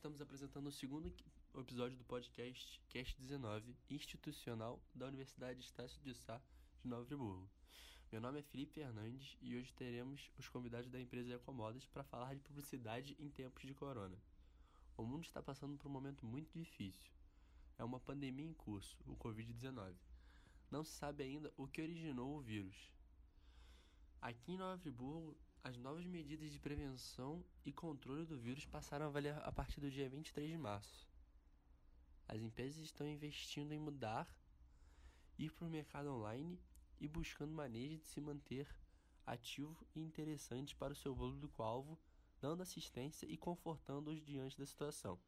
estamos apresentando o segundo episódio do podcast Cast 19, institucional da Universidade Estácio de Sá de Nova Friburgo. Meu nome é Felipe Fernandes e hoje teremos os convidados da empresa Ecomodas para falar de publicidade em tempos de corona. O mundo está passando por um momento muito difícil. É uma pandemia em curso, o Covid-19. Não se sabe ainda o que originou o vírus. Aqui em Nova Friburgo, as novas medidas de prevenção e controle do vírus passaram a valer a partir do dia 23 de março. As empresas estão investindo em mudar, ir para o mercado online e buscando maneiras de se manter ativo e interessante para o seu público-alvo, dando assistência e confortando-os diante da situação.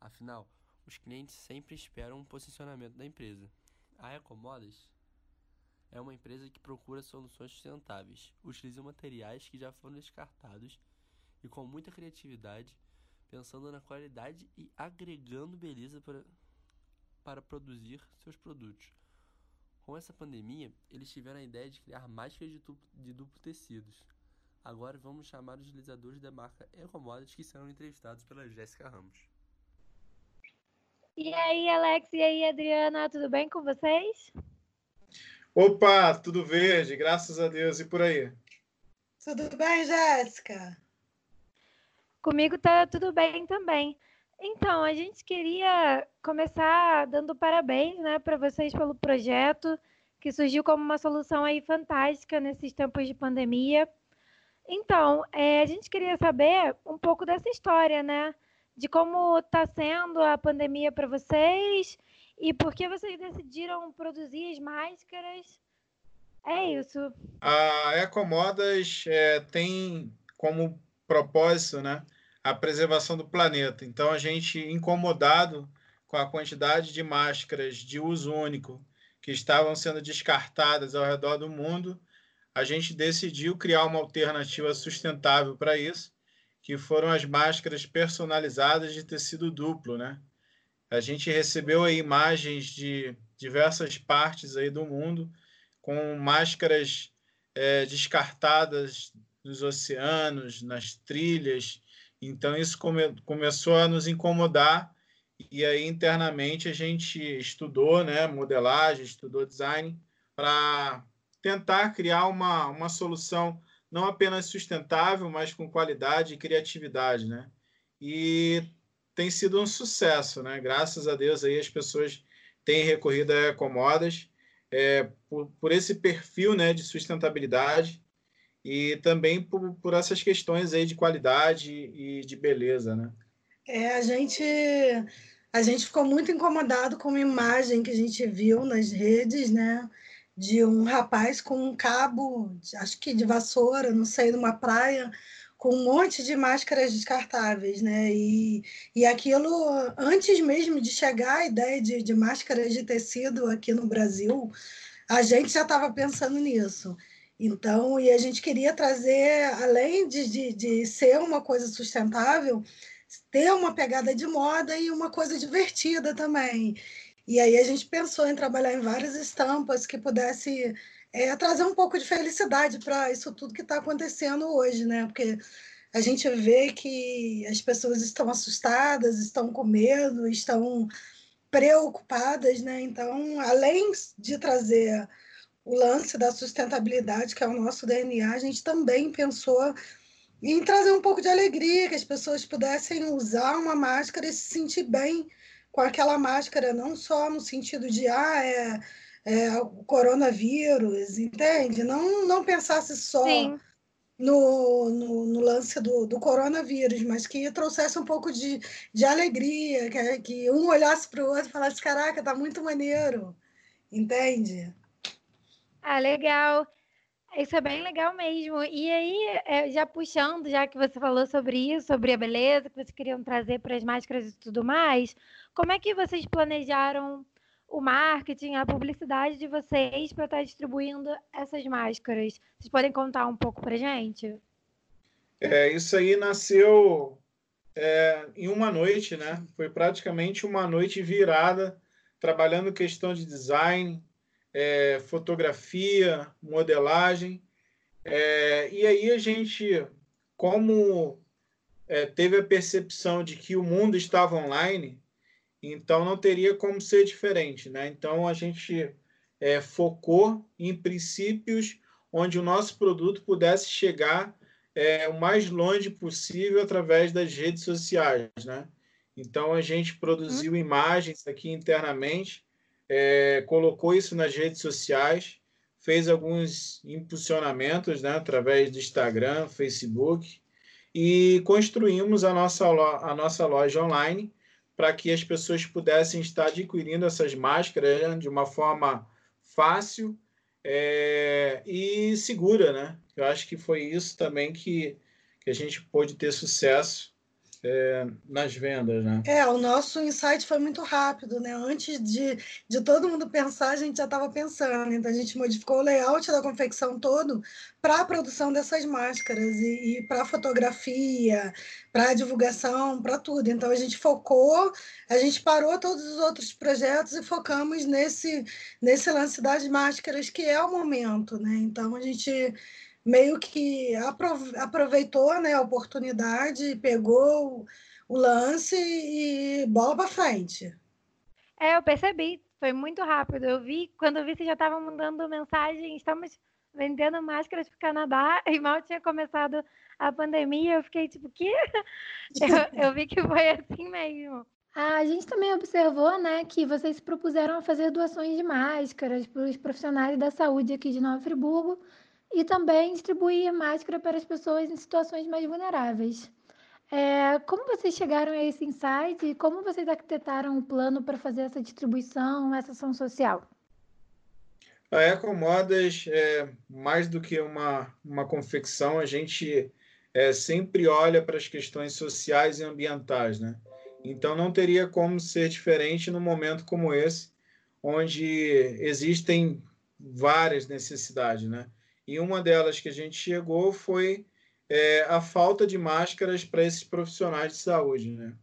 Afinal, os clientes sempre esperam um posicionamento da empresa. A Ecomodas é uma empresa que procura soluções sustentáveis, utiliza materiais que já foram descartados e com muita criatividade, pensando na qualidade e agregando beleza para, para produzir seus produtos. Com essa pandemia, eles tiveram a ideia de criar máscaras de duplo, de duplo tecidos. Agora vamos chamar os utilizadores da marca Ecomodas que serão entrevistados pela Jéssica Ramos. E aí, Alex e aí, Adriana, tudo bem com vocês? Opa, tudo verde, graças a Deus. E por aí? Tudo bem, Jéssica? Comigo tá tudo bem também. Então, a gente queria começar dando parabéns, né, para vocês pelo projeto que surgiu como uma solução aí fantástica nesses tempos de pandemia. Então, é, a gente queria saber um pouco dessa história, né, de como está sendo a pandemia para vocês e por que vocês decidiram produzir as máscaras? É isso. A Ecomodas é, tem como propósito né, a preservação do planeta. Então, a gente, incomodado com a quantidade de máscaras de uso único que estavam sendo descartadas ao redor do mundo, a gente decidiu criar uma alternativa sustentável para isso, que foram as máscaras personalizadas de tecido duplo, né? A gente recebeu aí imagens de diversas partes aí do mundo com máscaras é, descartadas nos oceanos, nas trilhas. Então isso come, começou a nos incomodar e aí internamente a gente estudou, né, modelagem, estudou design para tentar criar uma, uma solução não apenas sustentável, mas com qualidade e criatividade, né? E tem sido um sucesso, né? Graças a Deus aí as pessoas têm recorrido a Ecomodas é, por, por esse perfil né, de sustentabilidade e também por, por essas questões aí de qualidade e de beleza, né? É, a gente a gente ficou muito incomodado com uma imagem que a gente viu nas redes, né? De um rapaz com um cabo, acho que de vassoura, não sei, numa praia, com um monte de máscaras descartáveis, né? E, e aquilo, antes mesmo de chegar a ideia de, de máscaras de tecido aqui no Brasil, a gente já estava pensando nisso. Então, e a gente queria trazer, além de, de, de ser uma coisa sustentável, ter uma pegada de moda e uma coisa divertida também. E aí a gente pensou em trabalhar em várias estampas que pudesse é, trazer um pouco de felicidade para isso tudo que está acontecendo hoje, né? Porque a gente vê que as pessoas estão assustadas, estão com medo, estão preocupadas, né? Então, além de trazer o lance da sustentabilidade, que é o nosso DNA, a gente também pensou em trazer um pouco de alegria, que as pessoas pudessem usar uma máscara e se sentir bem com aquela máscara, não só no sentido de, ah, é é, o coronavírus, entende? Não, não pensasse só no, no, no, lance do, do coronavírus, mas que trouxesse um pouco de, de alegria, que, que um olhasse para o outro e falasse: caraca, tá muito maneiro, entende? Ah, legal. Isso é bem legal mesmo. E aí, é, já puxando, já que você falou sobre isso, sobre a beleza que vocês queriam trazer para as máscaras e tudo mais, como é que vocês planejaram o marketing, a publicidade de vocês para estar tá distribuindo essas máscaras. Vocês podem contar um pouco para gente? É, isso aí nasceu é, em uma noite, né? Foi praticamente uma noite virada, trabalhando questão de design, é, fotografia, modelagem. É, e aí a gente, como é, teve a percepção de que o mundo estava online, então não teria como ser diferente, né? Então a gente é, focou em princípios onde o nosso produto pudesse chegar é, o mais longe possível através das redes sociais, né? Então a gente produziu uhum. imagens aqui internamente, é, colocou isso nas redes sociais, fez alguns impulsionamentos, né, através do Instagram, Facebook, e construímos a nossa, a nossa loja online para que as pessoas pudessem estar adquirindo essas máscaras né, de uma forma fácil é, e segura, né? Eu acho que foi isso também que, que a gente pôde ter sucesso é, nas vendas, né? É, o nosso insight foi muito rápido, né? Antes de, de todo mundo pensar, a gente já estava pensando. Então, a gente modificou o layout da confecção todo para a produção dessas máscaras e, e para fotografia, para divulgação, para tudo. Então, a gente focou, a gente parou todos os outros projetos e focamos nesse, nesse lance das máscaras, que é o momento, né? Então, a gente meio que aproveitou né, a oportunidade, pegou o lance e bola para frente. É, eu percebi, foi muito rápido. Eu vi, quando eu vi, você já estava mandando mensagem, estamos vendendo máscaras para o Canadá, e mal tinha começado a pandemia, eu fiquei tipo, que? Eu, eu vi que foi assim mesmo. A gente também observou, né, que vocês se propuseram a fazer doações de máscaras para os profissionais da saúde aqui de Nova Friburgo, e também distribuir máscara para as pessoas em situações mais vulneráveis. É, como vocês chegaram a esse insight e como vocês arquitetaram o plano para fazer essa distribuição, essa ação social? A Ecomodas, é, mais do que uma, uma confecção, a gente é, sempre olha para as questões sociais e ambientais, né? Então não teria como ser diferente num momento como esse, onde existem várias necessidades, né? E uma delas que a gente chegou foi é, a falta de máscaras para esses profissionais de saúde. Né?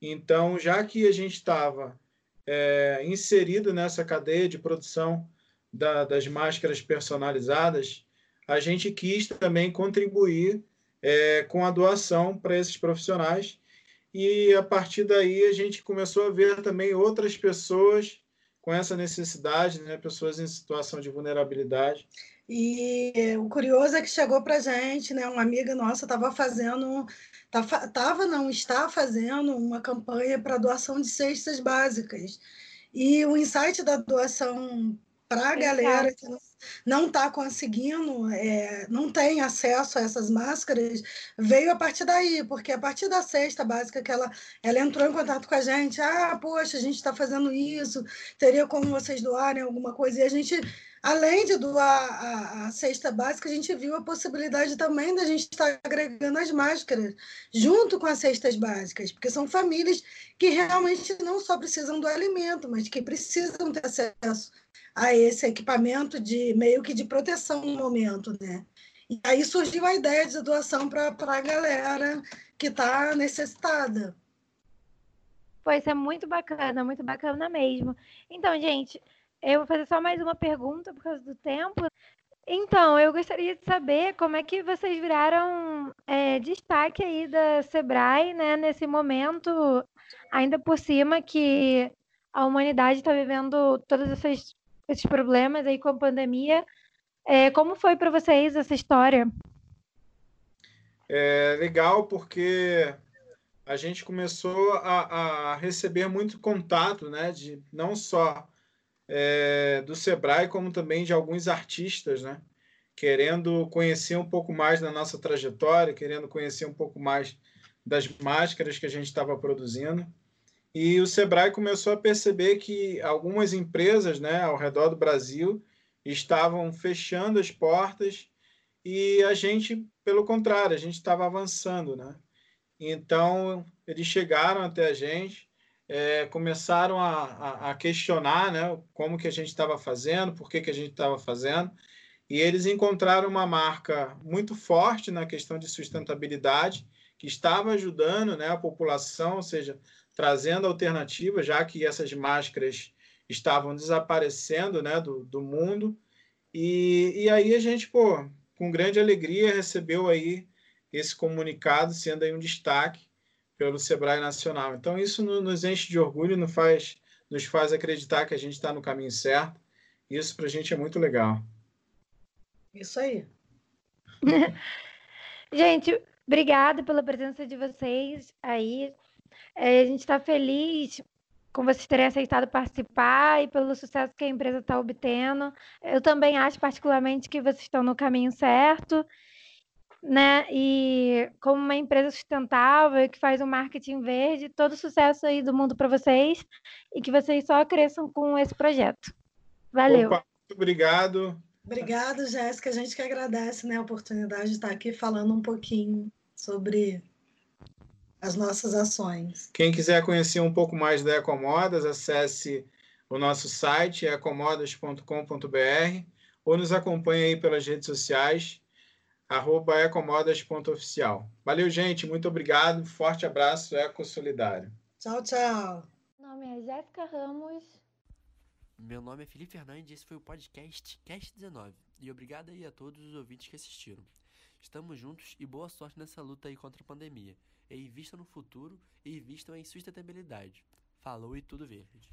Então, já que a gente estava é, inserido nessa cadeia de produção da, das máscaras personalizadas, a gente quis também contribuir é, com a doação para esses profissionais. E a partir daí a gente começou a ver também outras pessoas com essa necessidade, né? pessoas em situação de vulnerabilidade. E o curioso é que chegou para gente, né? Uma amiga nossa estava fazendo, estava não está fazendo uma campanha para doação de cestas básicas. E o insight da doação para a galera que não está conseguindo, é, não tem acesso a essas máscaras, veio a partir daí, porque a partir da cesta básica que ela, ela entrou em contato com a gente, ah, poxa, a gente está fazendo isso, teria como vocês doarem alguma coisa, e a gente Além de doar a, a, cesta básica, a gente viu a possibilidade também da gente estar agregando as máscaras junto com as cestas básicas, porque são famílias que realmente não só precisam do alimento, mas que precisam ter acesso a esse equipamento de meio que de proteção no momento, né? E aí surgiu a ideia de doação para a galera que está necessitada. Pois é muito bacana, muito bacana mesmo. Então, gente, eu vou fazer só mais uma pergunta por causa do tempo. Então, eu gostaria de saber como é que vocês viraram é, destaque aí da Sebrae, né, nesse momento, ainda por cima que a humanidade está vivendo todos esses, esses problemas aí com a pandemia. É, como foi para vocês essa história? É legal porque a gente começou a, a receber muito contato, né, de não só é, do Sebrae, como também de alguns artistas, né? Querendo conhecer um pouco mais da nossa trajetória, querendo conhecer um pouco mais das máscaras que a gente estava produzindo. E o Sebrae começou a perceber que algumas empresas né, ao redor do Brasil estavam fechando as portas e a gente, pelo contrário, a gente estava avançando. Né? Então, eles chegaram até a gente é, começaram a, a, a, questionar né, como que a gente estava fazendo, por que, que a gente estava fazendo, e eles encontraram uma marca muito forte na questão de sustentabilidade, que estava ajudando né, a população, ou seja, trazendo alternativas, já que essas máscaras estavam desaparecendo né, do, do mundo. E, e aí a gente, pô, com grande alegria, recebeu aí esse comunicado sendo aí um destaque pelo Sebrae Nacional. Então, isso nos enche de orgulho, nos faz, nos faz acreditar que a gente está no caminho certo. Isso para a gente é muito legal. Isso aí. gente, obrigada pela presença de vocês aí. É, a gente está feliz com vocês terem aceitado participar e pelo sucesso que a empresa está obtendo. Eu também acho, particularmente, que vocês estão no caminho certo, né? E como uma empresa sustentável que faz um marketing verde, todo sucesso aí do mundo para vocês e que vocês só cresçam com esse projeto. Valeu. Opa, muito obrigado. Obrigado, Jéssica. A gente que agradece né, a oportunidade de estar aqui falando um pouquinho sobre as nossas ações. Quem quiser conhecer um pouco mais da Ecomodas, acesse o nosso site, ecomodas.com.br, ou nos acompanhe aí pelas redes sociais, arroba ecomodas.oficial. Valeu, gente. Muito obrigado. Forte abraço, Eco Solidário. Tchau, tchau. Meu nome é Jéssica Ramos. Meu nome é Felipe Fernandes e esse foi o podcast Cast 19. E obrigado aí a todos os ouvintes que assistiram. Estamos juntos e boa sorte nessa luta aí contra a pandemia. E invistam no futuro e invistam em sustentabilidade. Falou e tudo verde.